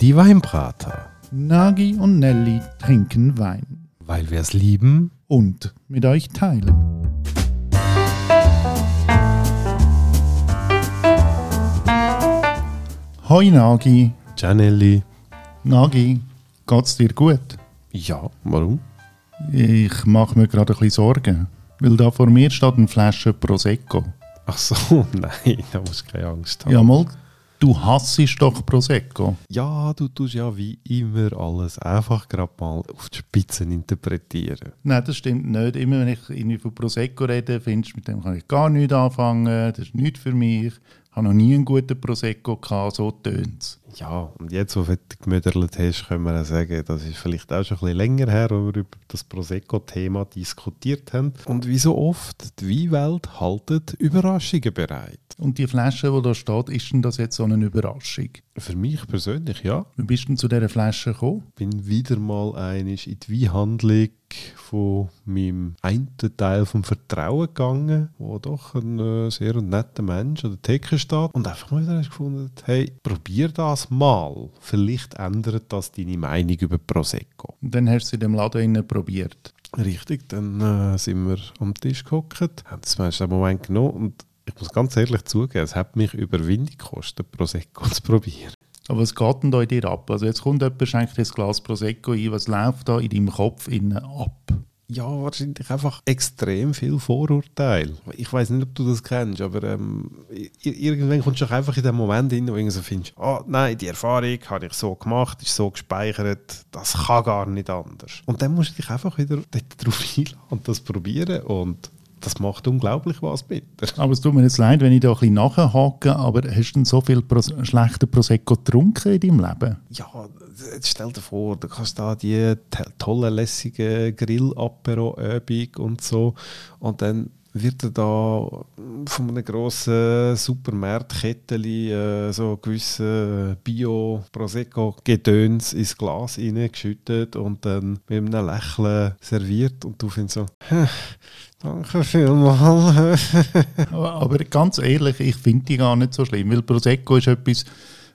Die Weinbrater. Nagi und Nelly trinken Wein Weil wir es lieben. und mit euch teilen. Hoi Nagi. Gianelli. Nagi, geht's dir gut? Ja, warum? Ich mache mir gerade ein bisschen Sorgen, weil da vor mir steht eine Flasche Prosecco. Ach so, nein, da musst du keine Angst haben. Ja mal, du hassest doch Prosecco. Ja, du tust ja wie immer alles einfach gerade mal auf die Spitzen interpretieren. Nein, das stimmt nicht. Immer wenn ich irgendwie von Prosecco rede, findest du, mit dem kann ich gar nichts anfangen. Das ist nichts für mich. Habe noch nie einen guten Prosecco gehabt, so tönt es. Ja, und jetzt, wo du gemödert hast, können wir sagen, das ist vielleicht auch schon ein bisschen länger her, wo wir über das Prosecco-Thema diskutiert haben. Und wie so oft, die Weinwelt haltet Überraschungen bereit. Und die Flasche, die da steht, ist denn das jetzt so eine Überraschung? Für mich persönlich, ja. Wie bist du denn zu dieser Flasche gekommen? bin wieder mal einig in die Weinhandlung von meinem einen Teil vom Vertrauen gegangen, wo doch ein äh, sehr netter Mensch an der Theke steht und einfach mal wieder gefunden, hey, probier das mal. Vielleicht ändert das deine Meinung über Prosecco. Und dann hast du sie in dem Laden probiert. Richtig, dann äh, sind wir am Tisch gehockt, haben das meiste Moment genommen und ich muss ganz ehrlich zugeben, es hat mich Überwindung gekostet, Prosecco zu probieren. Aber was geht denn da in dir ab? Also jetzt kommt jemand, schenkt dir ein Glas Prosecco ein. Was läuft da in deinem Kopf innen ab? Ja, wahrscheinlich einfach extrem viel Vorurteil. Ich weiß nicht, ob du das kennst, aber ähm, irgendwann kommst du einfach in den Moment hin, wo du so findest, oh nein, die Erfahrung habe ich so gemacht, ist so gespeichert, das kann gar nicht anders. Und dann musst du dich einfach wieder dort drauf einlassen und das probieren und das macht unglaublich was mit dir. Aber es tut mir jetzt leid, wenn ich da ein bisschen nachhake, aber hast du denn so viel Pros schlechten Prosecco getrunken in deinem Leben? Ja, jetzt stell dir vor, du kannst da die tolle, lässige Grill-Apero-Übung und so und dann wird er da von einem grossen Supermarktketteli äh, so gewisse Bio-Prosecco-Gedöns ins Glas reingeschüttet und dann mit einem Lächeln serviert und du findest so, danke vielmals. Aber, ganz ehrlich, ich finde die gar nicht so schlimm, weil Prosecco ist etwas,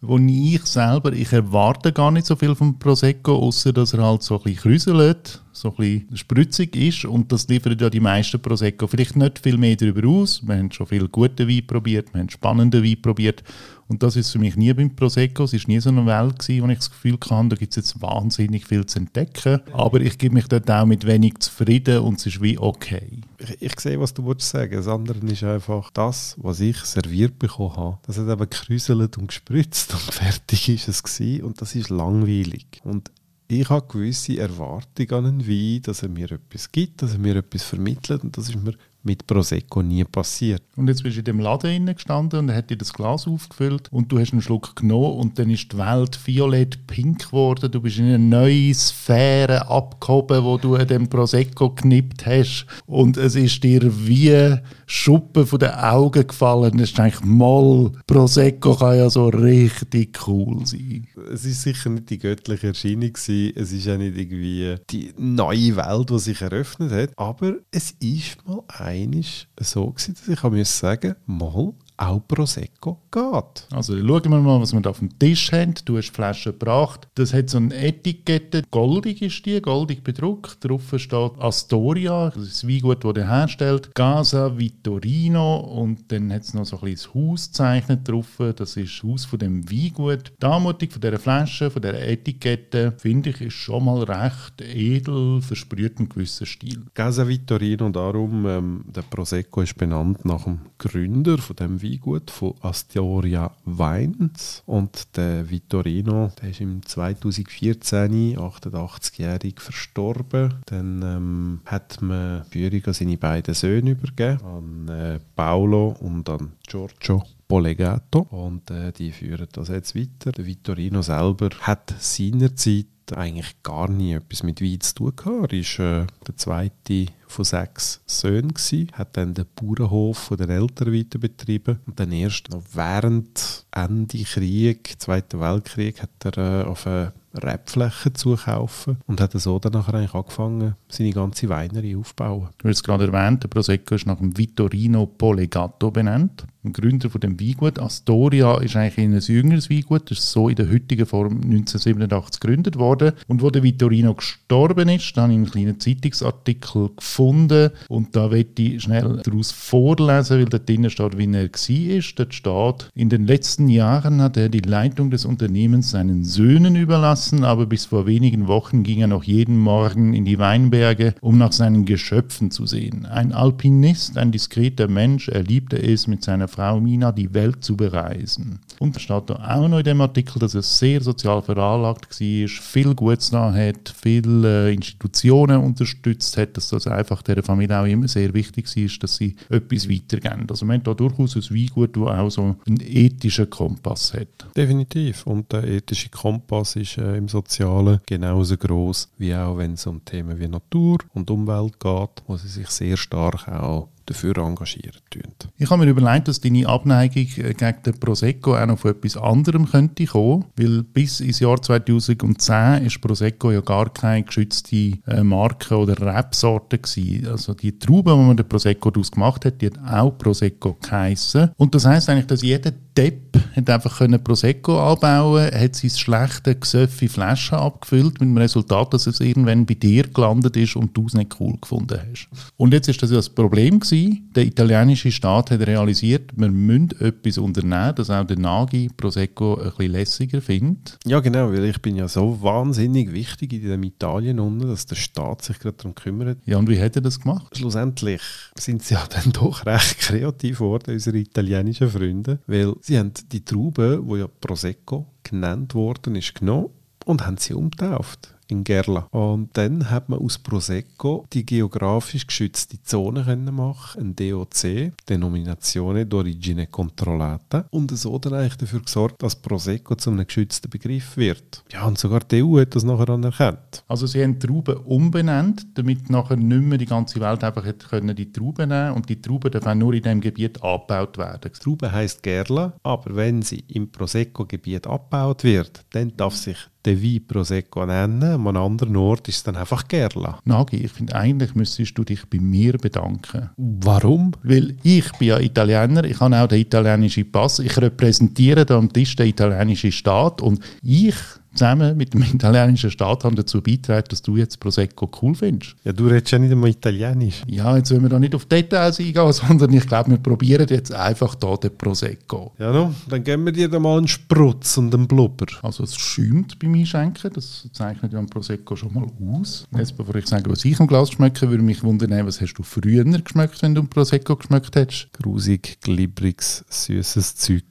wo ich selber, ich erwarte gar nicht so viel vom Prosecco, außer dass er halt so ein bisschen krüselt, so ein bisschen spritzig ist und das liefern ja die meisten Prosecco. Vielleicht nicht viel mehr darüber aus, wir haben schon viel guten Wein probiert, wir haben spannenden Wein probiert und das ist für mich nie beim Prosecco, es war nie so eine Welt gewesen, wo ich das Gefühl hatte, da gibt es jetzt wahnsinnig viel zu entdecken, aber ich gebe mich dort auch mit wenig zufrieden und es ist wie okay. ich, ich sehe, was du willst sagen. Das andere ist einfach das, was ich serviert bekommen habe. Das hat eben gekräuselt und gespritzt und fertig ist es gewesen. und das ist langweilig. Und ich habe gewisse Erwartungen an einen Wein, dass er mir etwas gibt, dass er mir etwas vermittelt und das ist mir mit Prosecco nie passiert. Und jetzt bist du in dem Laden gestanden und er hat dir das Glas aufgefüllt und du hast einen Schluck genommen und dann ist die Welt violett-pink geworden. Du bist in eine neue Sphäre abgehoben, wo du an dem Prosecco geknippt hast und es ist dir wie Schuppen von den Augen gefallen. Es ist eigentlich mal Prosecco kann ja so richtig cool sein. Es ist sicher nicht die göttliche Erscheinung gewesen. es ist auch nicht irgendwie die neue Welt, die sich eröffnet hat, aber es ist mal einisch so gewesen, dass ich sagen, mal auch Prosecco geht. Also schauen wir mal, was wir da auf dem Tisch haben. Du hast die Flasche gebracht. Das hat so eine Etikette. Goldig ist die, goldig bedruckt. Drauf steht Astoria, das ist das Weingut, das der herstellt. Casa Vittorino und dann hat es noch so ein bisschen das Haus gezeichnet drauf. Das ist das Haus von dem Weingut. Die Anmutung von dieser Flasche, von dieser Etikette, finde ich, ist schon mal recht edel, versprüht einen gewissen Stil. Casa Vittorino darum, ähm, der Prosecco ist benannt nach dem Gründer von dem Weingut, von Astoria Wines. Und der Vittorino, der ist im 2014, 88-jährig, verstorben. Dann ähm, hat man Führung an seine beiden Söhne übergeben, an äh, Paolo und an Giorgio. Polegato und äh, die führen das jetzt weiter. Der Vittorino selber hat seinerzeit eigentlich gar nie etwas mit Wein zu tun gehabt. Er war äh, der zweite von sechs Söhnen, gewesen, hat dann den Bauernhof den Eltern weiter betrieben und dann erst noch während Ende Krieg, Zweiten Weltkrieg, hat er äh, auf eine Rebfläche zukaufen und hat so dann nachher eigentlich angefangen, seine ganze Weinerie aufzubauen. Du hast es gerade erwähnt, der Prosecco ist nach dem Vittorino Polegato benannt. Dem Gründer von dem Weingut. Astoria ist eigentlich ein jüngeres Weingut, das ist so in der heutigen Form 1987 gegründet worden. Und wo der Vittorino gestorben ist, da habe ich einen kleinen Zeitungsartikel gefunden und da werde ich schnell daraus vorlesen, weil da drinnen steht, wie er war. Dort steht, in den letzten Jahren hat er die Leitung des Unternehmens seinen Söhnen überlassen, aber bis vor wenigen Wochen ging er noch jeden Morgen in die Weinberge, um nach seinen Geschöpfen zu sehen. Ein Alpinist, ein diskreter Mensch, er liebte es, mit seiner Frau Mina die Welt zu bereisen. Und da steht auch noch in dem Artikel, dass er sehr sozial veranlagt war, viel Gutes da hat, viele äh, Institutionen unterstützt hat, dass das einfach der Familie auch immer sehr wichtig ist, dass sie etwas weitergeben. Also man hat da durchaus ein Weingut, das auch so einen ethischen Kompass hat. Definitiv. Und der ethische Kompass ist äh, im Sozialen genauso groß wie auch wenn es um Themen wie Natur und Umwelt geht, wo sie sich sehr stark auch dafür engagieren tun. Ich habe mir überlegt, dass deine Abneigung äh, gegen den Prosecco auch noch von etwas anderem könnte kommen, weil bis ins Jahr 2010 ist Prosecco ja gar keine geschützte äh, Marke oder Rebsorte gewesen. Also die Traube, die man den Prosecco daraus gemacht hat, die hat auch Prosecco geheissen. Und das heißt eigentlich, dass jeder Depp hat einfach können Prosecco anbauen, hat sein schlechte Gesöffe Flaschen abgefüllt mit dem Resultat, dass es irgendwann bei dir gelandet ist und du es nicht cool gefunden hast. Und jetzt ist das ja das Problem. Der italienische Staat hat realisiert, wir müssen etwas unternehmen, dass auch der Nagi Prosecco ein bisschen lässiger findet. Ja genau, weil ich bin ja so wahnsinnig wichtig in dem Italien unten, dass der Staat sich gerade darum kümmert. Ja und wie hat er das gemacht? Schlussendlich sind sie ja dann doch recht kreativ geworden, unsere italienischen Freunde, weil Sie haben die Traube, die ja Prosecco genannt worden ist, genommen und haben sie umtauft in Gerla. Und dann hat man aus Prosecco die geografisch geschützte Zone können machen, ein DOC, Denominazione d'origine controllata, und so dann eigentlich dafür gesorgt, dass Prosecco zu einem geschützten Begriff wird. Ja, und sogar die EU hat das nachher anerkannt. Also sie haben Trauben umbenannt, damit nachher nicht mehr die ganze Welt einfach hätte können die Trauben nehmen und die Trauben dürfen nur in diesem Gebiet abgebaut werden. Die Traube heisst Gerla, aber wenn sie im Prosecco-Gebiet abgebaut wird, dann darf sich der Wein Prosecco nennen, an einem anderen Ort ist es dann einfach Gerla. Nagi, ich finde, eigentlich müsstest du dich bei mir bedanken. Warum? Weil ich bin ja Italiener, ich habe auch den italienischen Pass, ich repräsentiere da am Tisch den italienischen Staat und ich zusammen mit dem italienischen Staat haben dazu beigetragen, dass du jetzt Prosecco cool findest. Ja, du redest ja nicht einmal Italienisch. Ja, jetzt wollen wir da nicht auf Details eingehen, sondern ich glaube, wir probieren jetzt einfach hier den Prosecco. Ja, no, dann geben wir dir da mal einen Sprutz und einen Blubber. Also es schäumt beim Einschenken, das zeichnet ja ein Prosecco schon mal aus. Jetzt, bevor ich sage, was ich im Glas schmecke, würde mich wundern, was hast du früher geschmeckt, wenn du ein Prosecco geschmeckt hättest? Grusig, glibriges, süßes Zeug.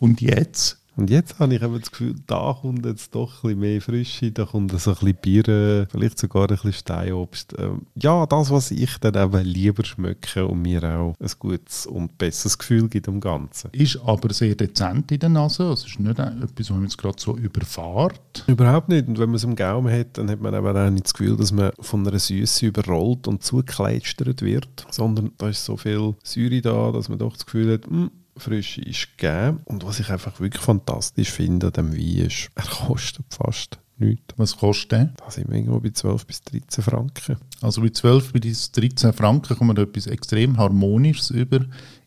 Und jetzt? Und jetzt habe ich eben das Gefühl, da kommt jetzt doch ein bisschen mehr Frische, da kommt so ein bisschen Bier, vielleicht sogar ein bisschen Steinobst. Ähm, ja, das, was ich dann eben lieber schmecke und mir auch ein gutes und besseres Gefühl gibt am Ganzen. Ist aber sehr dezent in der Nase, also ist nicht etwas, was man jetzt gerade so überfahrt. Überhaupt nicht. Und wenn man es im Gaumen hat, dann hat man eben auch nicht das Gefühl, dass man von einer Süße überrollt und zugekleistert wird, sondern da ist so viel Säure da, dass man doch das Gefühl hat, hm, Frische ist gegeben. Und was ich einfach wirklich fantastisch finde an dem Wein ist, er kostet fast nichts. Was kostet der? Da sind wir irgendwo bei 12 bis 13 Franken. Also bei 12 bis 13 Franken kommt man etwas extrem Harmonisches über,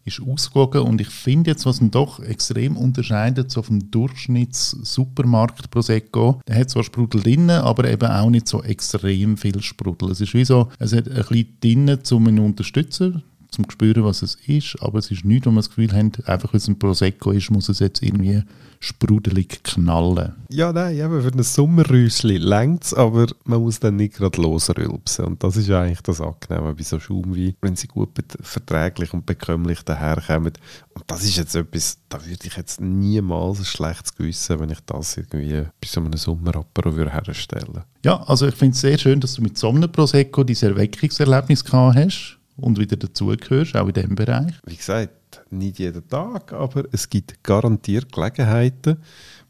ist ausgewogen und ich finde jetzt, was ihn doch extrem unterscheidet so vom Durchschnitts-Supermarkt Prosecco, der hat zwar Sprudel drin, aber eben auch nicht so extrem viel Sprudel. Es ist wie so, es hat ein bisschen drin, um ihn zu unterstützen, zum spüren, was es ist, aber es ist nichts, wo man das Gefühl hat, einfach weil es ein Prosecco ist, muss es jetzt irgendwie sprudelig knallen. Ja, nein, eben für ein Sommerrüsli längt es, aber man muss dann nicht gerade losrülpsen. Und das ist eigentlich das Angenehme bei so Schaumwein, wenn sie gut verträglich und bekömmlich daherkommen. Und das ist jetzt etwas, da würde ich jetzt niemals ein schlechtes Gewissen, wenn ich das irgendwie bei so einem Sommerapero herstellen würde. Ja, also ich finde es sehr schön, dass du mit so einem Prosecco dieses Erweckungserlebnis gehabt hast und wieder dazugehörst, auch in diesem Bereich? Wie gesagt, nicht jeden Tag, aber es gibt garantiert Gelegenheiten,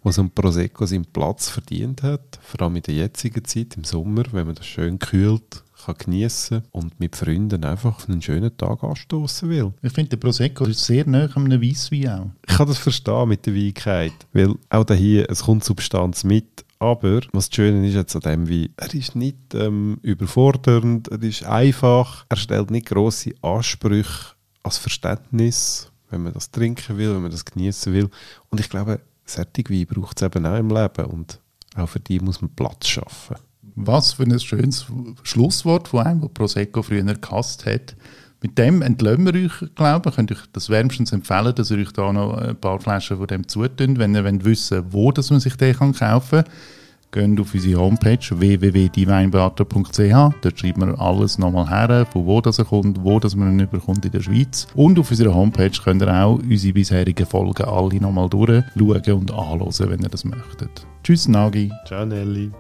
wo so ein Prosecco seinen Platz verdient hat, vor allem in der jetzigen Zeit, im Sommer, wenn man das schön kühlt, kann geniessen und mit Freunden einfach einen schönen Tag anstoßen will. Ich finde, der Prosecco ist sehr nah an einem Weisswein auch. Ich kann das verstehen mit der Weinkeit, weil auch hier, es kommt Substanz mit, aber was das Schöne ist jetzt an dem Wein, er ist nicht ähm, überfordernd, er ist einfach, er stellt nicht grosse Ansprüche als Verständnis wenn man das trinken will, wenn man das genießen will. Und ich glaube, solche Wein braucht es eben auch im Leben und auch für die muss man Platz schaffen. Was für ein schönes Schlusswort von einem, der Prosecco früher gehasst hat. Mit dem entlösen wir euch, glaube ich, könnt euch das wärmstens empfehlen, dass ihr euch da noch ein paar Flaschen von dem zutun, wenn ihr wollt wissen wo dass man sich den kann kaufen kann. Geht auf unsere Homepage www.dieweinberater.ch. Dort schreiben wir alles nochmal her, von wo das er kommt, wo das man ihn überkommt in der Schweiz. Und auf unserer Homepage könnt ihr auch unsere bisherigen Folgen alle nochmal durchschauen und anhören, wenn ihr das möchtet. Tschüss, Nagi. Ciao, Nelly.